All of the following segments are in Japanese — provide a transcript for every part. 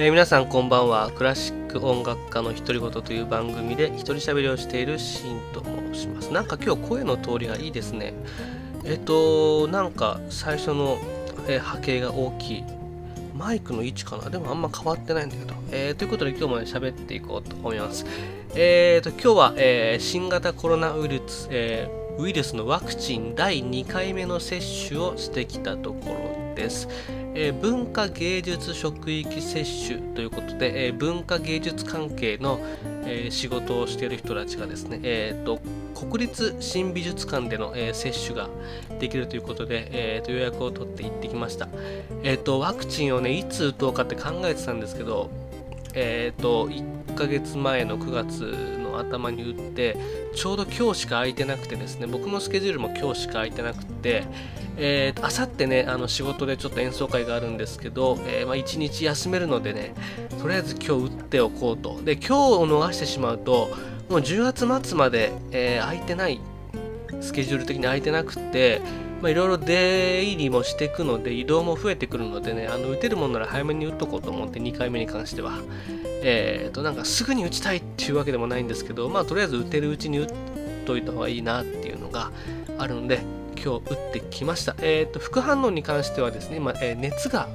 えー、皆さんこんばんは。クラシック音楽家の独り言という番組で一人喋りをしているシーンと申します。なんか今日声の通りがいいですね。えっとなんか最初の、えー、波形が大きい。マイクの位置かな。でもあんま変わってないんだけど、えー、ということで今日もね喋っていこうと思います。えーと今日は、えー、新型コロナウイルス、え、ウイルスのワクチン第2回目の接種をしてきたところです、えー、文化芸術職域接種ということで、えー、文化芸術関係の、えー、仕事をしている人たちがですね、えーと、国立新美術館での、え接種ができるということで、えーと、予約を取って行ってきました、えーと、ワクチンをねいつ打とうかって考えてたんですけどえーと、1ヶ月前の9月頭に打ってちょうど今日しか空いてなくてですね僕のスケジュールも今日しか空いてなくてえー、あさってね、あの仕事でちょっと演奏会があるんですけど、えー、まあ、1日休めるのでね、とりあえず今日打っておこうと。で、今日を逃してしまうと、もう10月末まで、えー、空いてない、スケジュール的に空いてなくて、まいろいろ出入りもしていくので、移動も増えてくるのでね、あの打てるもんなら早めに打っとこうと思って、2回目に関しては。えっ、と、なんかすぐに打ちたいっていうわけでもないんですけど、まあ、とりあえず打てるうちに打っといた方がいいなっていうのがあるので、今日打ってきました。えっ、ー、と、副反応に関してはですね、まあ、えー、熱が、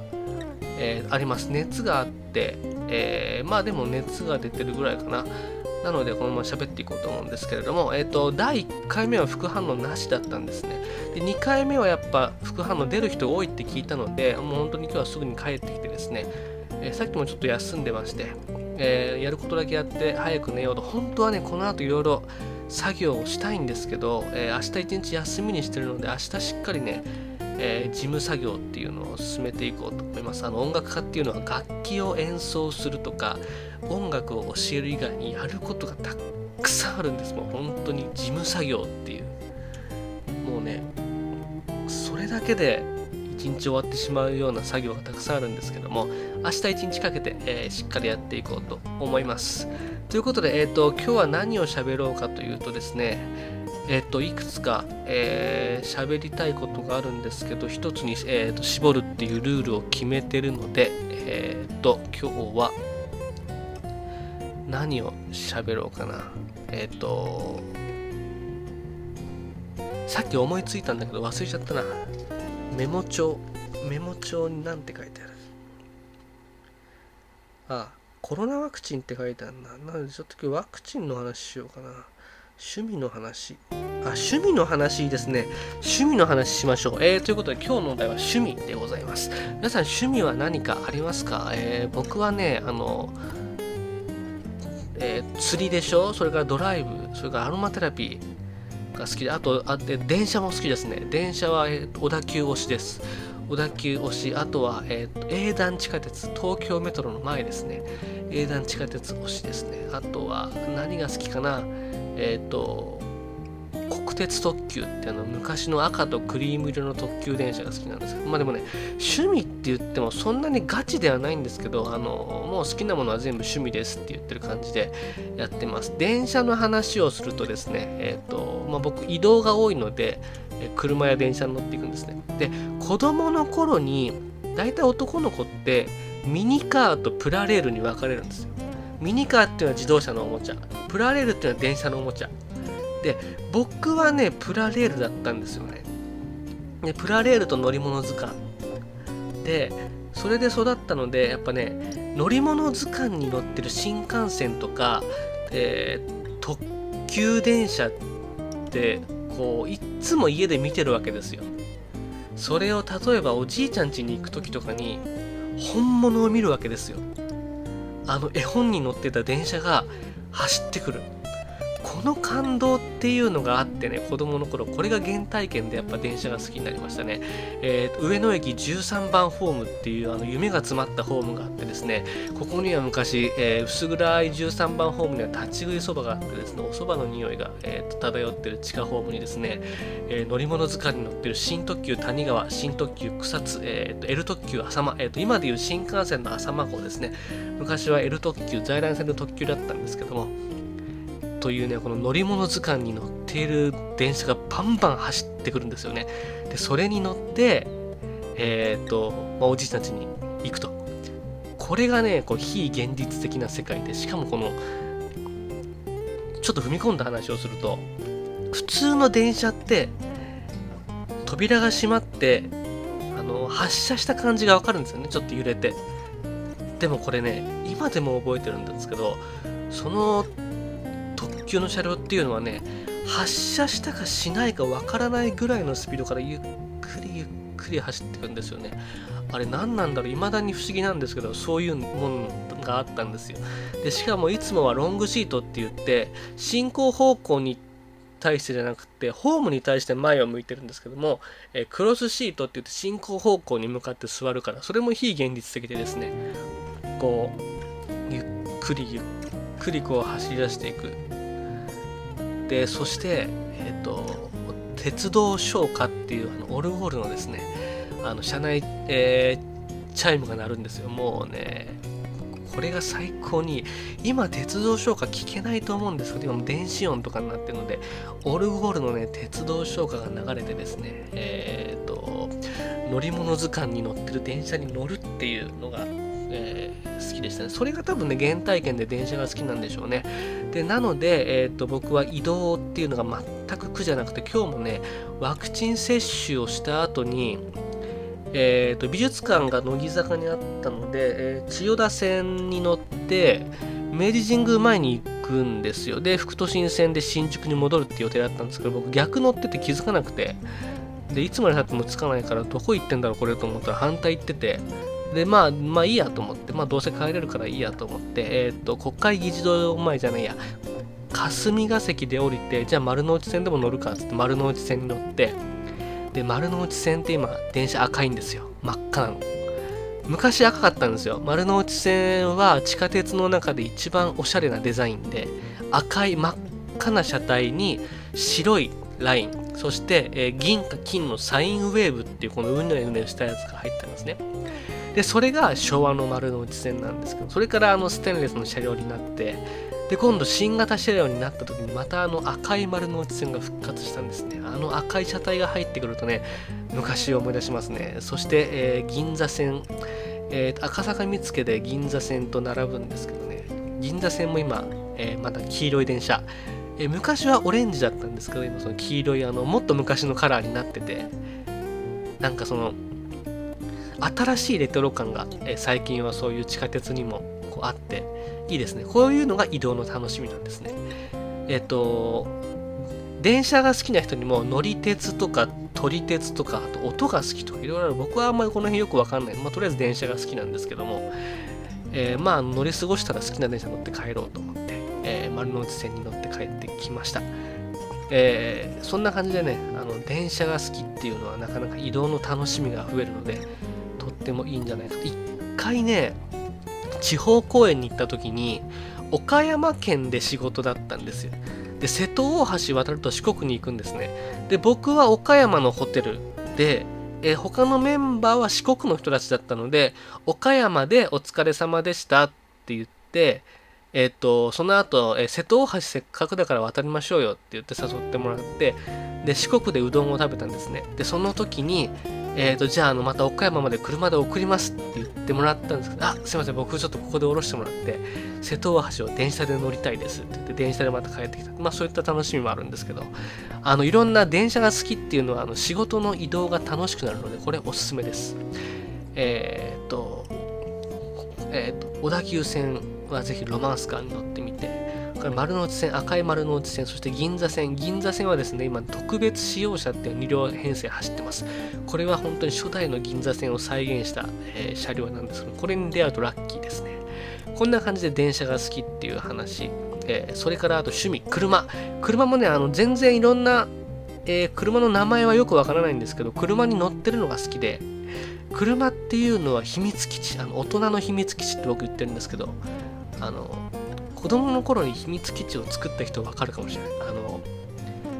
え、あります。熱があって、えまあでも熱が出てるぐらいかな。なので、このまま喋っていこうと思うんですけれども、えっ、と、第1回目は副反応なしだったんですね。で、2回目はやっぱ副反応出る人多いって聞いたので、もう本当に今日はすぐに帰ってきてですね、えさっきもちょっと休んでまして、えやることだけやって早く寝ようと、本当はね、この後いろいろ作業をしたいんですけど、えー、明日一日休みにしてるので明日しっかりね、えー、事務作業っていうのを進めていこうと思います。あの音楽家っていうのは楽器を演奏するとか音楽を教える以外にやることがたくさんあるんです。もう本当に事務作業っていう。もうねそれだけで一日終わってしまうような作業がたくさんあるんですけども明日一日かけて、えー、しっかりやっていこうと思います。ということで、えっ、ー、と、今日は何を喋ろうかというとですね、えっ、と、いくつか、えー、喋りたいことがあるんですけど、一つに、えーと、絞るっていうルールを決めてるので、えっ、と、今日は何を喋ろうかな。えっ、と、さっき思いついたんだけど忘れちゃったな。メモ帳。メモ帳に何て書いてあるああ。コロナワクチンって書いてあるな。なのでちょっと今日ワクチンの話しようかな。趣味の話。あ、趣味の話ですね。趣味の話しましょう。えー、ということで今日のお題は趣味でございます。皆さん趣味は何かありますか？えー、僕はね、あの、えー、釣りでしょ？それからドライブ、それからアロマテラピーが好きで、あと、あって電車も好きですね。電車は、えー、小田急推しです。小田急推し、あとは、えーと、英断地下鉄、東京メトロの前ですね。英断地下鉄推しですね。あとは、何が好きかな？えっ、ー、と、国鉄特急ってあの昔の赤とクリーム色の特急電車が好きなんですけど、まあでもね、趣味って言ってもそんなにガチではないんですけど、あの、もう好きなものは全部趣味ですって言ってる感じでやってます。電車の話をするとですね、えっ、ー、と、まあ僕移動が多いので、車や電車に乗っていくんですね。で、子供の頃に、大体男の子ってミニカーとプラレールに分かれるんですよ。ミニカーっていうのは自動車のおもちゃ。プラレールっていうのは電車のおもちゃ。で、僕はね、プラレールだったんですよね。で、プラレールと乗り物図鑑。で、それで育ったので、やっぱね、乗り物図鑑に乗ってる新幹線とか、えー、特急電車ってこういっつも家で見てるわけですよそれを例えばおじいちゃん家に行く時とかに本物を見るわけですよあの絵本に載ってた電車が走ってくる。の感動っていうのがあってね子供の頃これが原体験でやっぱ電車が好きになりましたね、えー、上野駅13番ホームっていうあの夢が詰まったホームがあってですねここには昔、えー、薄暗い13番ホームには立ち食いそばがあってですねお蕎麦の匂いが、えーと、漂ってる地下ホームにですね、えー、乗り物図鑑に乗ってる新特急谷川新特急草津、えーと、L 特急浅間、えーと、今でいう新幹線の浅間号ですね。昔は L 特急在来線の特急だったんですけどもというね、この乗り物図鑑に乗っている電車がバンバン走ってくるんですよね。で、それに乗って、えっ、ー、と、まあ、おじいちゃん家に行くと。これがねこう非現実的な世界でしかもこのちょっと踏み込んだ話をすると普通の電車って扉が閉まってあの発車した感じがわかるんですよねちょっと揺れてでもこれね今でも覚えてるんですけどその特急の車両っていうのはね発車したかしないかわからないぐらいのスピードからゆっくりゆっくり走っていくんですよね。あれ何なんだろう？未だに不思議なんですけどそういうものがあったんですよ。でしかもいつもはロングシートって言って進行方向に対してじゃなくてホームに対して前を向いてるんですけども、えクロスシートって言って進行方向に向かって座るからそれも非現実的でですねこうゆっくりゆっくりこう走り出していく。でそしてえっ、ー、と鉄道唱歌っていうあのオルゴールのですねあの車内、えー、チャイムが鳴るんですよ。もうねこれが最高に今鉄道唱歌聞けないと思うんですけど今も電子音とかになってるのでオルゴールのね鉄道唱歌が流れてですねえっ、ー、と乗り物図鑑に乗ってる電車に乗るっていうのが、えー、好きでしたね。それが多分ね原体験で電車が好きなんでしょうね。でなので、えーと、僕は移動っていうのが全く苦じゃなくて今日もねワクチン接種をした後にえーと、美術館が乃木坂にあったので、えー、千代田線に乗って明治神宮前に行くんですよ。で副都心線で新宿に戻るって予定だったんですけど僕逆乗ってて気づかなくて。でいつまでたってもつかないからどこ行ってんだろうこれと思ったら反対行ってて。でまあまあいいやと思ってまあどうせ帰れるからいいやと思ってえっ、と国会議事堂前じゃないや霞が関で降りてじゃあ丸の内線でも乗るかっつって丸の内線に乗ってで丸の内線って今電車赤いんですよ。真っ赤なの。昔赤かったんですよ。丸の内線は地下鉄の中で一番おしゃれなデザインで赤い真っ赤な車体に白いラインそして、えー、銀か金のサインウェーブっていうこのうねうねしたやつが入ってますね。でそれが昭和の丸の内線なんですけどそれからあのステンレスの車両になってで今度新型車両になった時にまたあの赤い丸の内線が復活したんですね。あの赤い車体が入ってくるとね昔を思い出しますね。そして、えー、銀座線、えー、赤坂見附で銀座線と並ぶんですけどね。銀座線も今、えー、まだ黄色い電車、え昔はオレンジだったんですけど今その黄色いあのもっと昔のカラーになっててなんかその新しいレトロ感が、え最近はそういう地下鉄にもこうあっていいですね。こういうのが移動の楽しみなんですね。えっと、電車が好きな人にも乗り鉄とか撮り鉄とかあと音が好きとかいろいろある僕はあんまりこの辺よくわかんない、まあ、とりあえず電車が好きなんですけども、えー、まあ乗り過ごしたら好きな電車乗って帰ろうと思って、えー、丸の内線に乗って帰ってきました、えー、そんな感じでねあの電車が好きっていうのはなかなか移動の楽しみが増えるのでってもいいんじゃないですか。一回ね地方公演に行った時に岡山県で仕事だったんですよ。で瀬戸大橋渡ると四国に行くんですね。で僕は岡山のホテルでえ他のメンバーは四国の人たちだったので岡山でお疲れ様でしたって言ってえっ、とその後、え瀬戸大橋せっかくだから渡りましょうよって言って誘ってもらってで四国でうどんを食べたんですね。でその時にえーと、じゃああのまた岡山まで車で送りますって言ってもらったんですけど、あすいません、僕ちょっとここで降ろしてもらって、瀬戸大橋を電車で乗りたいですって言って、電車でまた帰ってきた。まあそういった楽しみもあるんですけど、あのいろんな電車が好きっていうのはあの仕事の移動が楽しくなるので、これおすすめです。えっ、ー、と、えっ、ー、と、小田急線はぜひロマンスカーに乗っ、丸の内線、赤い丸の内線、そして銀座線。銀座線はですね、今特別使用車っていう2両編成走ってます。これは本当に初代の銀座線を再現した、えー、車両なんですけど、これに出会うとラッキーですね。こんな感じで電車が好きっていう話。えー、それからあと趣味、車。車もね、あの全然いろんな、えー、車の名前はよくわからないんですけど、車に乗ってるのが好きで、車っていうのは秘密基地、あの大人の秘密基地って僕言ってるんですけど、あの、子供の頃に秘密基地を作った人はわかるかもしれない。あの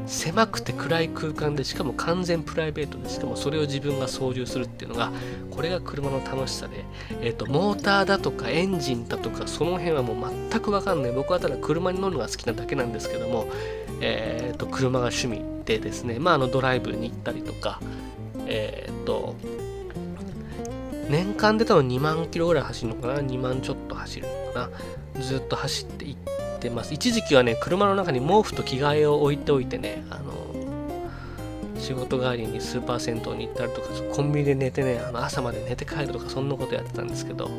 狭くて暗い空間でしかも完全プライベートでしかもそれを自分が操縦するっていうのがこれが車の楽しさで、えーと、モーターだとかエンジンだとかその辺はもう全くわかんない。僕はただ車に乗るのが好きなだけなんですけども、えーと、車が趣味でですね、まあ、あのドライブに行ったりとかえっ、ー、と年間で多分2万キロぐらい走るのかな？2万ちょっと走るのかな？ずっと走っていってます。一時期はね車の中に毛布と着替えを置いておいてねあの仕事帰りにスーパー銭湯に行ったりとかコンビニで寝てねあの朝まで寝て帰るとかそんなことやってたんですけど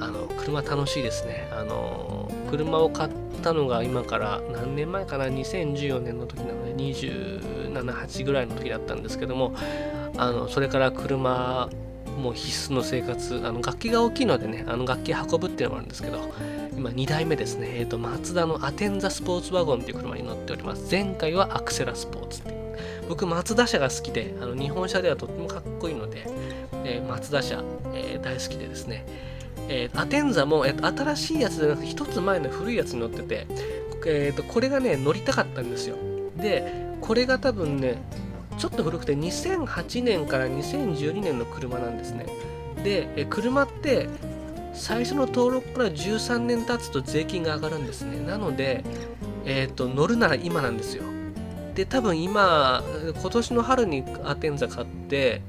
あの車楽しいですね。あの車を買ったのが今から何年前かな？2014年の時なので278ぐらいの時だったんですけどもあのそれから車もう必須の生活あの楽器が大きいのでねあの楽器運ぶっていうのもあるんですけど今2台目ですね、えーと、マツダのアテンザスポーツワゴンっていう車に乗っております。前回はアクセラスポーツっていう。僕マツダ車が好きであの日本車ではとってもかっこいいので、えー、マツダ車、えー、大好きでですね、えー、アテンザも、えー、新しいやつじゃなくて1つ前の古いやつに乗ってて、えーとこれがね乗りたかったんですよ。でこれが多分ねちょっと古くて2008年から2012年の車なんですね。で、車って最初の登録から13年経つと税金が上がるんですね。なので、えーと、乗るなら今なんですよ。で、多分今、今年の春にアテンザ買って、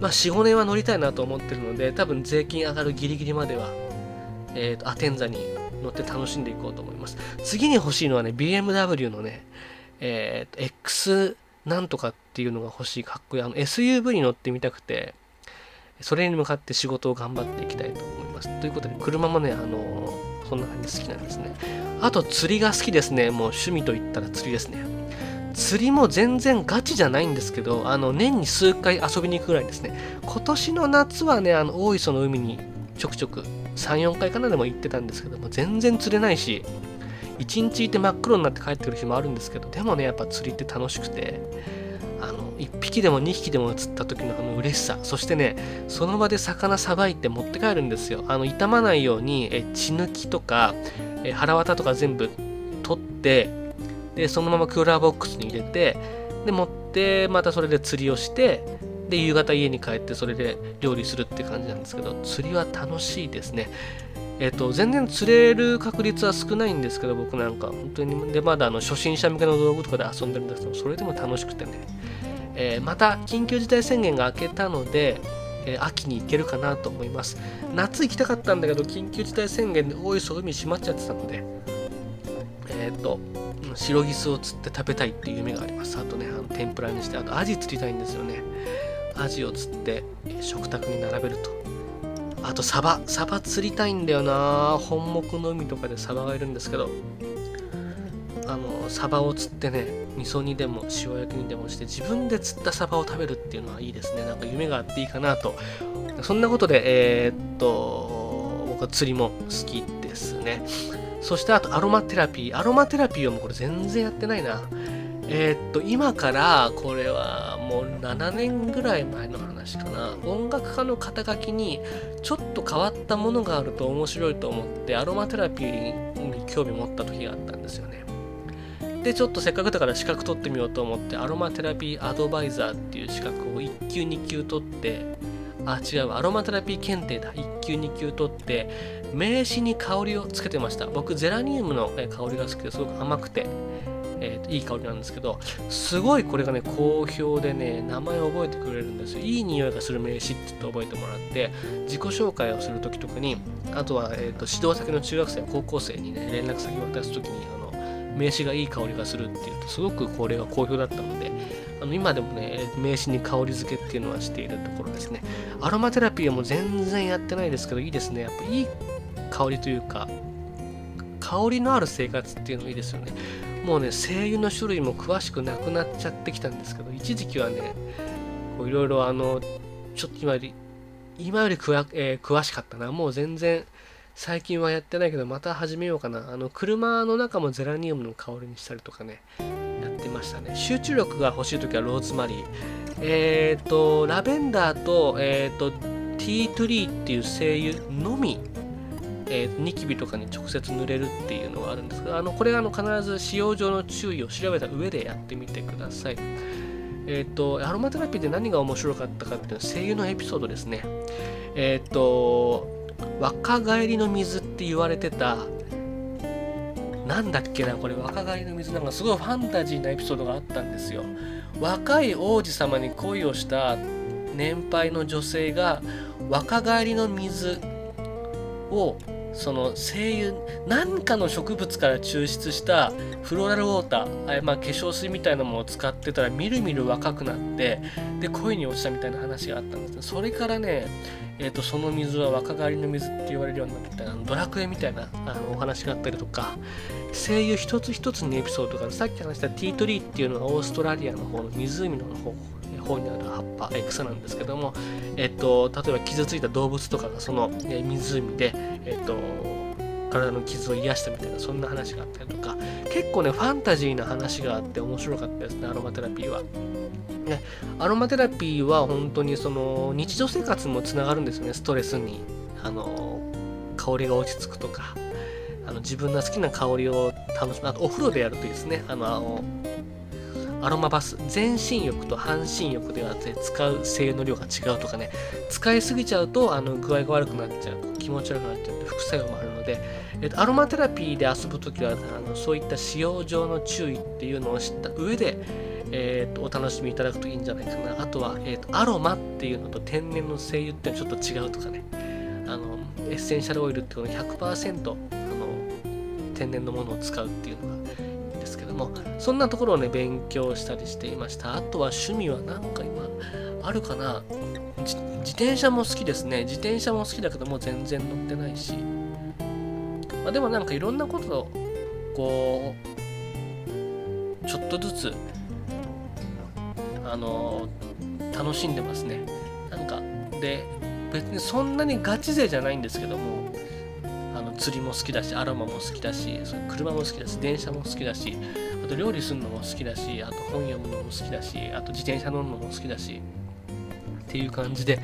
まあ、4、5年は乗りたいなと思ってるので、多分税金上がるギリギリまでは、えーと、アテンザに乗って楽しんでいこうと思います。次に欲しいのはね、BMW のね、えーと、X なんとかっていうのが欲しいかっこいい。あの SUV に乗ってみたくてそれに向かって仕事を頑張っていきたいと思います。ということで車もねあのそんな感じ好きなんですね。あと釣りが好きですね。もう趣味といったら釣りですね。釣りも全然ガチじゃないんですけどあの年に数回遊びに行くぐらいですね。今年の夏はねあの大磯の海にちょくちょく34回かなでも行ってたんですけども全然釣れないし一日いて真っ黒になって帰ってくる日もあるんですけどでもねやっぱ釣りって楽しくてあの1匹でも2匹でも釣った時のあの嬉しさそしてねその場で魚さばいて持って帰るんですよ。あの傷まないようにえ血抜きとかえ腹渡とか全部取ってでそのままクーラーボックスに入れてで持ってまたそれで釣りをしてで夕方家に帰ってそれで料理するって感じなんですけど釣りは楽しいですね。えっ、と、全然釣れる確率は少ないんですけど、僕なんか、本当に、で、まだあの初心者向けの道具とかで遊んでるんですけど、それでも楽しくてね、えー、また、緊急事態宣言が明けたので、えー、秋に行けるかなと思います。夏行きたかったんだけど、緊急事態宣言で大磯海閉まっちゃってたので、えっ、と、白ギスを釣って食べたいっていう夢があります。あとね、あの天ぷらにして、あとアジ釣りたいんですよね。アジを釣って、食卓に並べると。あとサバサバ釣りたいんだよな。本木の海とかでサバがいるんですけど。あのサバを釣ってね味噌煮でも塩焼きにでもして自分で釣ったサバを食べるっていうのはいいですね。なんか夢があっていいかなと。そんなことでえー、っと僕は釣りも好きですね。そしてあとアロマテラピー。アロマテラピーはもうこれ全然やってないな。えー、っと今からこれはもう7年ぐらい前の話かな。音楽家の肩書きにちょっと変わったものがあると面白いと思ってアロマテラピーに興味持った時があったんですよね。でちょっとせっかくだから資格取ってみようと思ってアロマテラピーアドバイザーっていう資格を1級2級取ってあ違うアロマテラピー検定だ。1級2級取って名刺に香りをつけてました。僕ゼラニウムの香りが好きですごく甘くて。えー、いい香りなんですけど、すごいこれがね、好評でね、名前を覚えてくれるんですよ。いい匂いがする名刺って言って覚えてもらって、自己紹介をするときとかに、あとは、えーと、指導先の中学生、高校生にね、連絡先を渡すときに、あの名刺がいい香りがするっていうと、すごくこれが好評だったので、あの今でもね、名刺に香り付けっていうのはしているところですね。アロマテラピーはもう全然やってないですけど、いいですね。やっぱいい香りというか、香りのある生活っていうのもいいですよね。もうね精油の種類も詳しくなくなっちゃってきたんですけど一時期はねいろいろあのちょっと今より今よりく、えー、詳しかったな。もう全然最近はやってないけどまた始めようかな。あの車の中もゼラニウムの香りにしたりとかねやってましたね。集中力が欲しい時はローズマリー。えっ、ー、とラベンダーと,、えーと、ティートリーっていう精油のみえー、ニキビとかに直接塗れるっていうのがあるんですがあのこれあの必ず使用上の注意を調べた上でやってみてください。えっ、ー、とアロマテラピーで何が面白かったかっていうのは声優のエピソードですね。えっ、ー、と若返りの水って言われてたなんだっけなこれ若返りの水なんかすごいファンタジーなエピソードがあったんですよ。若い王子様に恋をした年配の女性が若返りの水をその精油何かの植物から抽出したフローラルウォーター、まあ、化粧水みたいなものを使ってたらみるみる若くなってで恋に落ちたみたいな話があったんですそれからね、えーと、その水は若返りの水って言われるようになってたドラクエみたいなあのお話があったりとか精油一つ一つのエピソードがさっき話したティートリーっていうのがオーストラリアの方の湖の方。方にある葉っぱ、え草なんですけども、えっと、例えば傷ついた動物とかがその、え湖で、えっと、体の傷を癒したみたいなそんな話があったりとか結構ねファンタジーな話があって面白かったですねアロマテラピーは。ね、アロマテラピーは本当にその日常生活もつながるんですよねストレスに。あの香りが落ち着くとかあの自分の好きな香りを楽しむ。あとお風呂でやるといいですね。あのアロマバス全身浴と半身浴では使う精油の量が違うとかね使いすぎちゃうとあの具合が悪くなっちゃう気持ち悪くなっちゃうって副作用もあるので、えっと、アロマテラピーで遊ぶ時はあのそういった使用上の注意っていうのを知った上で、えーと、お楽しみいただくといいんじゃないかな。あとは、えーと、アロマっていうのと天然の精油ってのはちょっと違うとかね。あのエッセンシャルオイルっていうの100%あの天然のものを使うっていうのがですけどもそんなところをね勉強したりしていました。あとは趣味は何か今あるかな。自転車も好きですね。自転車も好きだけども全然乗ってないし、まあ、でもなんかいろんなことをこうちょっとずつあの楽しんでますね。なんかで別にそんなにガチ勢じゃないんですけども釣りも好きだしアロマも好きだしその車も好きだし電車も好きだしあと料理するのも好きだしあと本読むのも好きだしあと自転車乗るのも好きだしっていう感じで、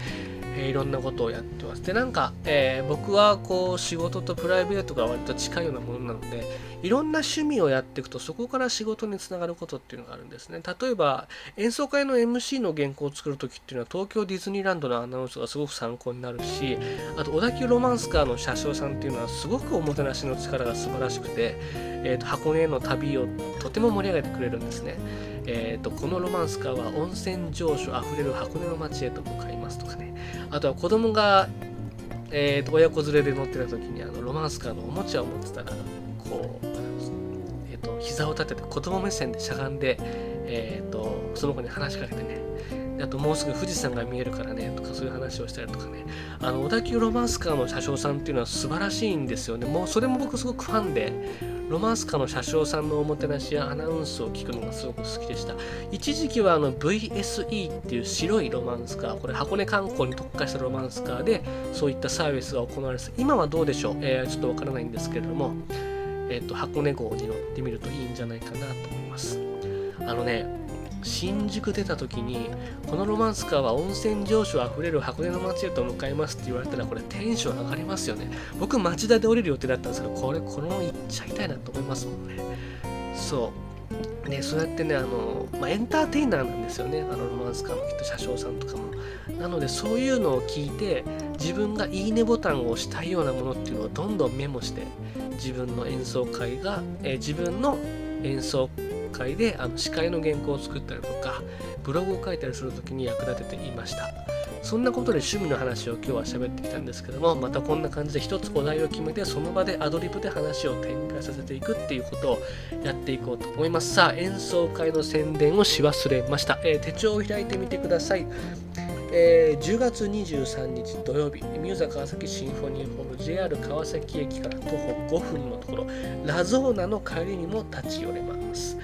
えー、いろんなことをやってます。でなんか、えー、僕はこう仕事とプライベートが割と近いようなものなのでいろんな趣味をやっていくとそこから仕事につながることっていうのがあるんですね。例えば演奏会の MC の原稿を作る時っていうのは東京ディズニーランドのアナウンスがすごく参考になるしあと小田急ロマンスカーの車掌さんっていうのはすごくおもてなしの力が素晴らしくて、えーと、箱根への旅をとても盛り上げてくれるんですね。えーと、このロマンスカーは温泉情緒あふれる箱根の街へと向かいますとかね。あとは子供が、えーと、親子連れで乗ってた時にあのロマンスカーのおもちゃを持ってたらこう、えーと、膝を立てて子供目線でしゃがんで、えー、とその子に話しかけてね。あともうすぐ富士山が見えるからねとかそういう話をしたりとかね。あの小田急ロマンスカーの車掌さんっていうのは素晴らしいんですよね。もうそれも僕すごくファンでロマンスカの車掌さんのおもてなしやアナウンスを聞くのがすごく好きでした。一時期はあの VSE っていう白いロマンスカー、これ箱根観光に特化したロマンスカーでそういったサービスが行われて今はどうでしょう、えー、ちょっとわからないんですけれども、えーと箱根号に乗ってみるといいんじゃないかなと思います。あのね、新宿出た時にこのロマンスカーは温泉情緒あふれる箱根の街へと向かいますって言われたらこれテンション上がりますよね。僕町田で降りる予定だったんですけどこれこのまま行っちゃいたいなと思いますもんね。そう。ねそうやってねあの、まあ、エンターテイナーなんですよね。あのロマンスカーのきっと車掌さんとかも。なのでそういうのを聞いて自分がいいねボタンを押したいようなものっていうのをどんどんメモして自分の演奏会が、え、自分の演奏会であの司会の原稿を作ったりとかブログを書いたりする時に役立てていました。そんなことで趣味の話を今日は喋ってきたんですけどもまたこんな感じで一つお題を決めてその場でアドリブで話を展開させていくっていうことをやっていこうと思います。さあ演奏会の宣伝をし忘れました、えー、手帳を開いてみてください。えー、10月23日土曜日、ミューザ川崎シンフォニーホール JR 川崎駅から徒歩5分のところ、ラゾーナの帰りにも立ち寄れます。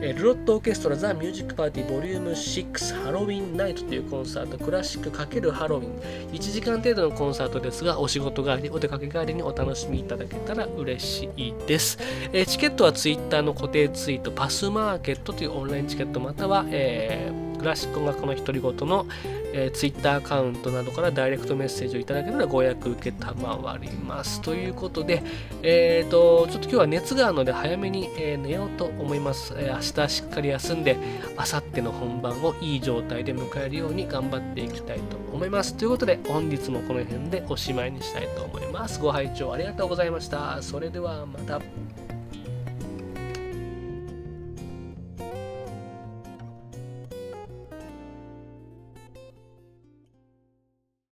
ルロットオーケストラザ・ミュージックパーティーボリューム6ハロウィンナイトというコンサートクラシック×ハロウィン1時間程度のコンサートですがお仕事帰りお出かけ帰りにお楽しみいただけたら嬉しいです、えチケットは Twitter の固定ツイートパスマーケットというオンラインチケットまたは、えークラシック音楽の独り言の、えー、Twitter アカウントなどからダイレクトメッセージをいただけたらご予約受けたまわります。ということで、えっ、ー、と、ちょっと今日は熱があるので早めに、えー、寝ようと思います。えー、明日しっかり休んで、あさっての本番をいい状態で迎えるように頑張っていきたいと思います。ということで、本日もこの辺でおしまいにしたいと思います。ご拝聴ありがとうございました。それではまた。